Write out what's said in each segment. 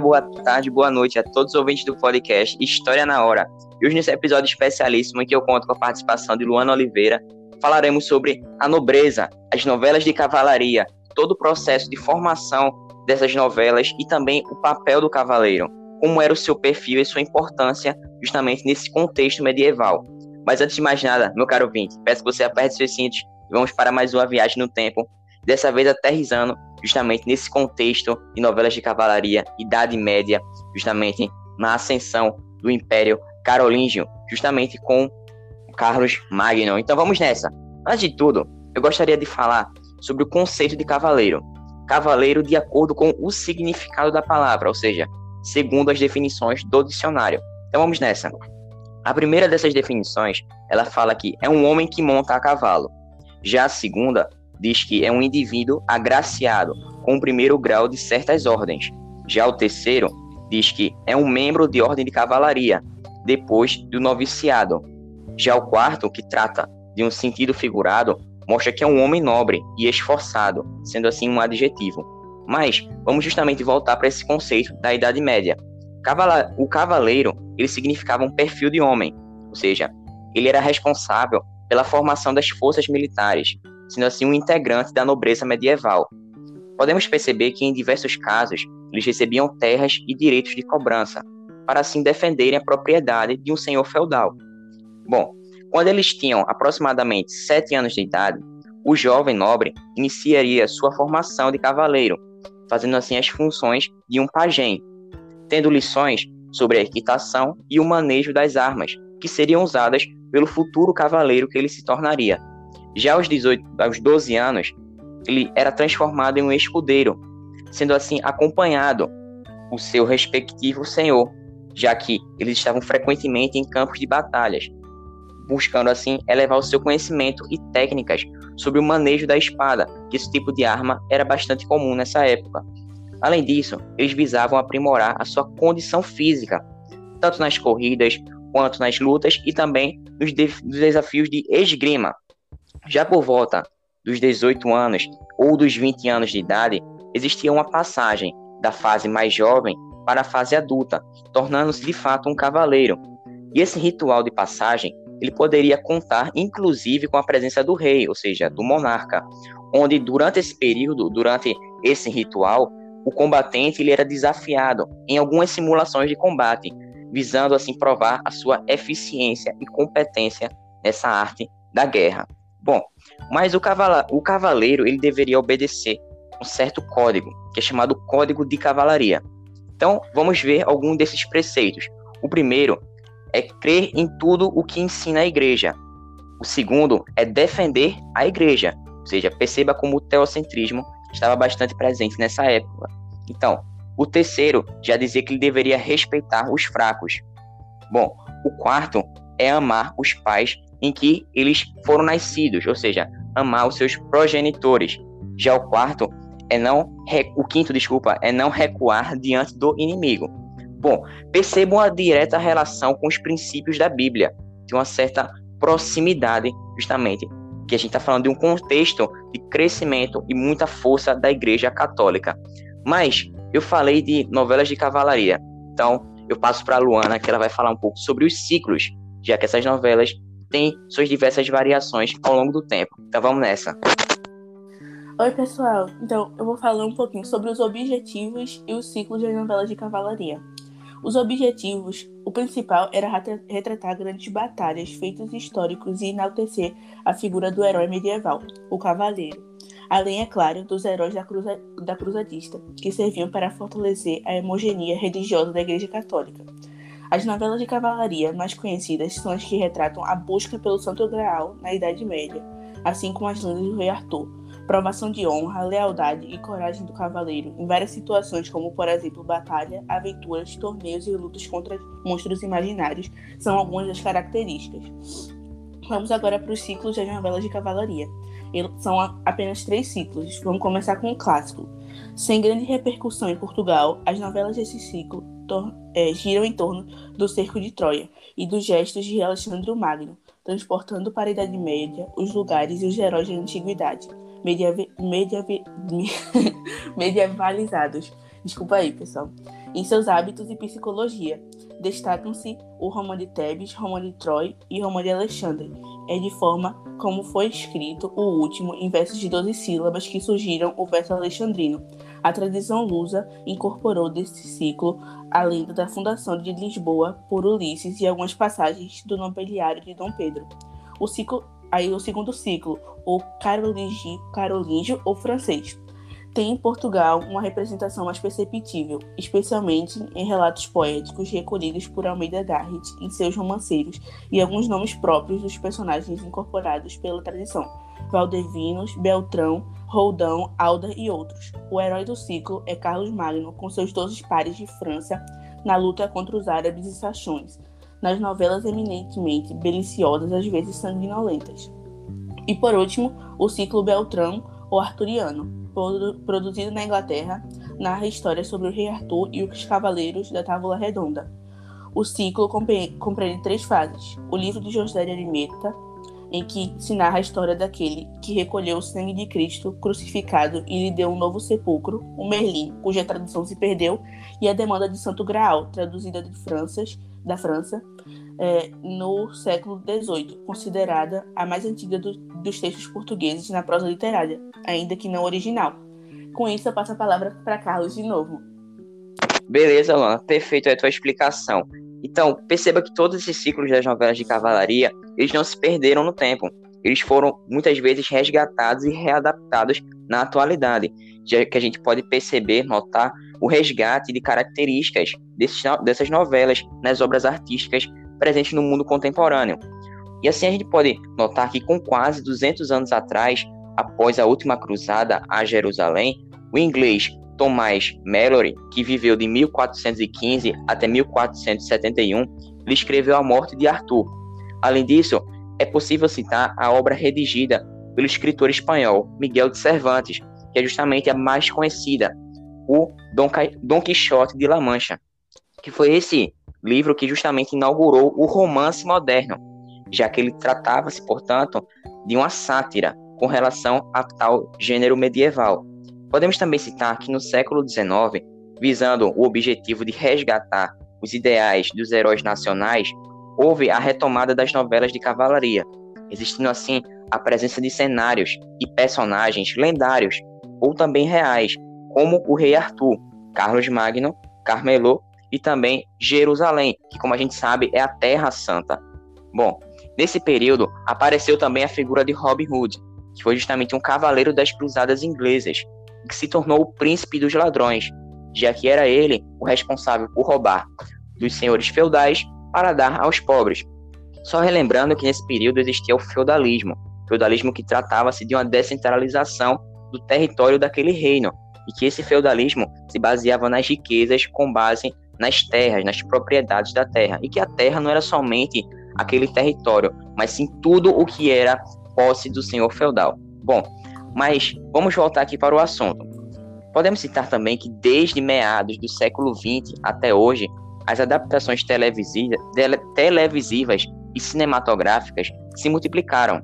boa tarde, boa noite a todos os ouvintes do podcast História na Hora. E hoje, nesse episódio especialíssimo em que eu conto com a participação de Luana Oliveira, falaremos sobre a nobreza, as novelas de cavalaria, todo o processo de formação dessas novelas e também o papel do cavaleiro, como era o seu perfil e sua importância justamente nesse contexto medieval. Mas antes de mais nada, meu caro ouvinte, peço que você aperte seus cintos e vamos para mais uma viagem no tempo, dessa vez aterrizando justamente nesse contexto de novelas de cavalaria, Idade Média, justamente na ascensão do Império Carolíngio, justamente com Carlos Magno. Então vamos nessa. Antes de tudo, eu gostaria de falar sobre o conceito de cavaleiro. Cavaleiro de acordo com o significado da palavra, ou seja, segundo as definições do dicionário. Então vamos nessa. A primeira dessas definições, ela fala que é um homem que monta a cavalo. Já a segunda diz que é um indivíduo agraciado com o primeiro grau de certas ordens. Já o terceiro diz que é um membro de ordem de cavalaria, depois do noviciado. Já o quarto, que trata de um sentido figurado, mostra que é um homem nobre e esforçado, sendo assim um adjetivo. Mas vamos justamente voltar para esse conceito da Idade Média. O cavaleiro, ele significava um perfil de homem, ou seja, ele era responsável pela formação das forças militares, sendo assim um integrante da nobreza medieval. Podemos perceber que em diversos casos eles recebiam terras e direitos de cobrança, para assim defenderem a propriedade de um senhor feudal. Bom, quando eles tinham aproximadamente sete anos de idade, o jovem nobre iniciaria sua formação de cavaleiro, fazendo assim as funções de um pajem, tendo lições sobre a equitação e o manejo das armas, que seriam usadas pelo futuro cavaleiro que ele se tornaria. Já aos, 18, aos 12 anos, ele era transformado em um escudeiro, sendo assim acompanhado o seu respectivo senhor, já que eles estavam frequentemente em campos de batalhas, buscando assim elevar o seu conhecimento e técnicas sobre o manejo da espada, que esse tipo de arma era bastante comum nessa época. Além disso, eles visavam aprimorar a sua condição física, tanto nas corridas quanto nas lutas e também nos, de nos desafios de esgrima, já por volta dos 18 anos ou dos 20 anos de idade, existia uma passagem da fase mais jovem para a fase adulta, tornando-se de fato um cavaleiro. E esse ritual de passagem, ele poderia contar inclusive com a presença do rei, ou seja, do monarca, onde durante esse período, durante esse ritual, o combatente ele era desafiado em algumas simulações de combate, visando assim provar a sua eficiência e competência nessa arte da guerra. Bom, mas o, cavala, o cavaleiro ele deveria obedecer um certo código, que é chamado Código de Cavalaria. Então, vamos ver algum desses preceitos. O primeiro é crer em tudo o que ensina a igreja. O segundo é defender a igreja, ou seja, perceba como o teocentrismo estava bastante presente nessa época. Então, o terceiro já dizia que ele deveria respeitar os fracos. Bom, o quarto é amar os pais em que eles foram nascidos, ou seja, amar os seus progenitores. Já o quarto é não o quinto, desculpa, é não recuar diante do inimigo. Bom, percebam a direta relação com os princípios da Bíblia, de uma certa proximidade, justamente, que a gente está falando de um contexto de crescimento e muita força da Igreja Católica. Mas eu falei de novelas de cavalaria, então eu passo para a Luana, que ela vai falar um pouco sobre os ciclos, já que essas novelas tem suas diversas variações ao longo do tempo. Então vamos nessa. Oi, pessoal. Então, eu vou falar um pouquinho sobre os objetivos e os ciclos das novelas de cavalaria. Os objetivos, o principal era retratar grandes batalhas, feitos históricos e enaltecer a figura do herói medieval, o cavaleiro. Além, é claro, dos heróis da, cruza, da cruzadista, que serviam para fortalecer a hemogeneia religiosa da Igreja Católica. As novelas de cavalaria mais conhecidas são as que retratam a busca pelo Santo Graal na Idade Média, assim como as lendas do Rei Arthur, provação de honra, lealdade e coragem do cavaleiro em várias situações, como por exemplo batalha, aventuras, torneios e lutas contra monstros imaginários, são algumas das características. Vamos agora para os ciclos das novelas de cavalaria. São apenas três ciclos. Vamos começar com o clássico. Sem grande repercussão em Portugal, as novelas desse ciclo é, giram em torno do cerco de Troia e dos gestos de Alexandre Magno, transportando para a Idade Média os lugares e os heróis da antiguidade, medievalizados, Desculpa aí, pessoal. Em seus hábitos e psicologia, destacam-se o Romão de Tebes, Romão de Troy e Romão de Alexandre. É de forma como foi escrito o último em versos de 12 sílabas que surgiram o verso alexandrino. A tradição lusa incorporou desse ciclo a lenda da fundação de Lisboa por Ulisses e algumas passagens do nobiliário de Dom Pedro. O ciclo, aí o segundo ciclo, o carolingio, carolíngio ou francês tem em Portugal uma representação mais perceptível, especialmente em relatos poéticos recolhidos por Almeida Garrett em seus romanceiros e alguns nomes próprios dos personagens incorporados pela tradição, Valdevinos, Beltrão, Roldão, Alda e outros. O herói do ciclo é Carlos Magno, com seus doze pares de França na luta contra os árabes e sachões, nas novelas eminentemente beliciosas, às vezes sanguinolentas. E por último, o ciclo Beltrão ou Arturiano, produzido na Inglaterra, narra histórias sobre o rei Arthur e os cavaleiros da Távola Redonda. O ciclo compreende três fases: o livro de José de Arimeta, em que se narra a história daquele que recolheu o sangue de Cristo crucificado e lhe deu um novo sepulcro, o Merlin, cuja tradução se perdeu, e a demanda de Santo Graal, traduzida de Franças, da França, é, no século XVIII, considerada a mais antiga do, dos textos portugueses na prosa literária, ainda que não original. Com isso, eu passo a palavra para Carlos de novo. Beleza, Luana, perfeito a tua explicação. Então, perceba que todos esses ciclos das novelas de cavalaria, eles não se perderam no tempo. Eles foram muitas vezes resgatados e readaptados na atualidade, já que a gente pode perceber, notar o resgate de características desses, dessas novelas nas obras artísticas presente no mundo contemporâneo. E assim a gente pode notar que com quase 200 anos atrás, após a última cruzada a Jerusalém, o inglês Thomas Mallory, que viveu de 1415 até 1471, lhe escreveu a morte de Arthur. Além disso, é possível citar a obra redigida pelo escritor espanhol Miguel de Cervantes, que é justamente a mais conhecida, o Dom Quixote de La Mancha, que foi esse livro que justamente inaugurou o romance moderno, já que ele tratava-se, portanto, de uma sátira com relação a tal gênero medieval. Podemos também citar que no século XIX, visando o objetivo de resgatar os ideais dos heróis nacionais, houve a retomada das novelas de cavalaria, existindo assim a presença de cenários e personagens lendários ou também reais, como o rei Arthur, Carlos Magno, Carmelo e também Jerusalém, que, como a gente sabe, é a Terra Santa. Bom, nesse período apareceu também a figura de Robin Hood, que foi justamente um cavaleiro das cruzadas inglesas, que se tornou o príncipe dos ladrões, já que era ele o responsável por roubar dos senhores feudais para dar aos pobres. Só relembrando que nesse período existia o feudalismo, feudalismo que tratava-se de uma descentralização do território daquele reino, e que esse feudalismo se baseava nas riquezas com base nas terras, nas propriedades da terra, e que a terra não era somente aquele território, mas sim tudo o que era posse do senhor feudal. Bom, mas vamos voltar aqui para o assunto. Podemos citar também que desde meados do século XX até hoje, as adaptações televisivas, televisivas e cinematográficas se multiplicaram,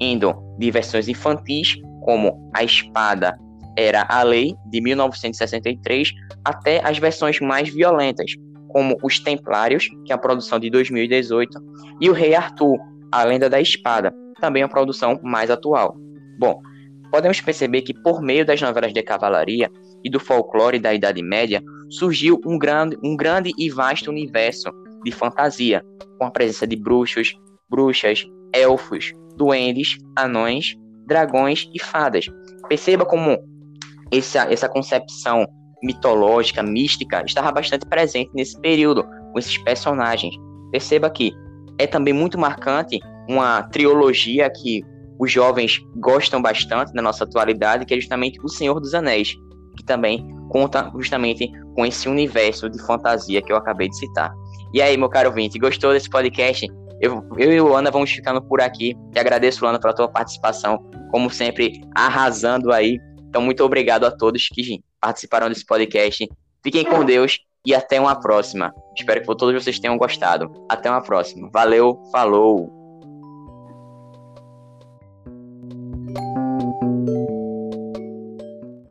indo de versões infantis, como A Espada era a Lei de 1963 até as versões mais violentas, como Os Templários, que é a produção de 2018, e O Rei Arthur, a Lenda da Espada, também a produção mais atual. Bom, podemos perceber que por meio das novelas de cavalaria e do folclore da Idade Média, surgiu um grande, um grande e vasto universo de fantasia, com a presença de bruxos, bruxas, elfos, duendes, anões, dragões e fadas. Perceba como essa, essa concepção mitológica, mística, estava bastante presente nesse período, com esses personagens. Perceba que é também muito marcante uma trilogia que os jovens gostam bastante na nossa atualidade, que é justamente O Senhor dos Anéis, que também conta justamente com esse universo de fantasia que eu acabei de citar. E aí, meu caro ouvinte, gostou desse podcast? Eu, eu e o Ana vamos ficando por aqui. Te agradeço, Ana, pela tua participação, como sempre, arrasando aí então, muito obrigado a todos que participaram desse podcast. Fiquem com Deus e até uma próxima. Espero que todos vocês tenham gostado. Até uma próxima. Valeu, falou!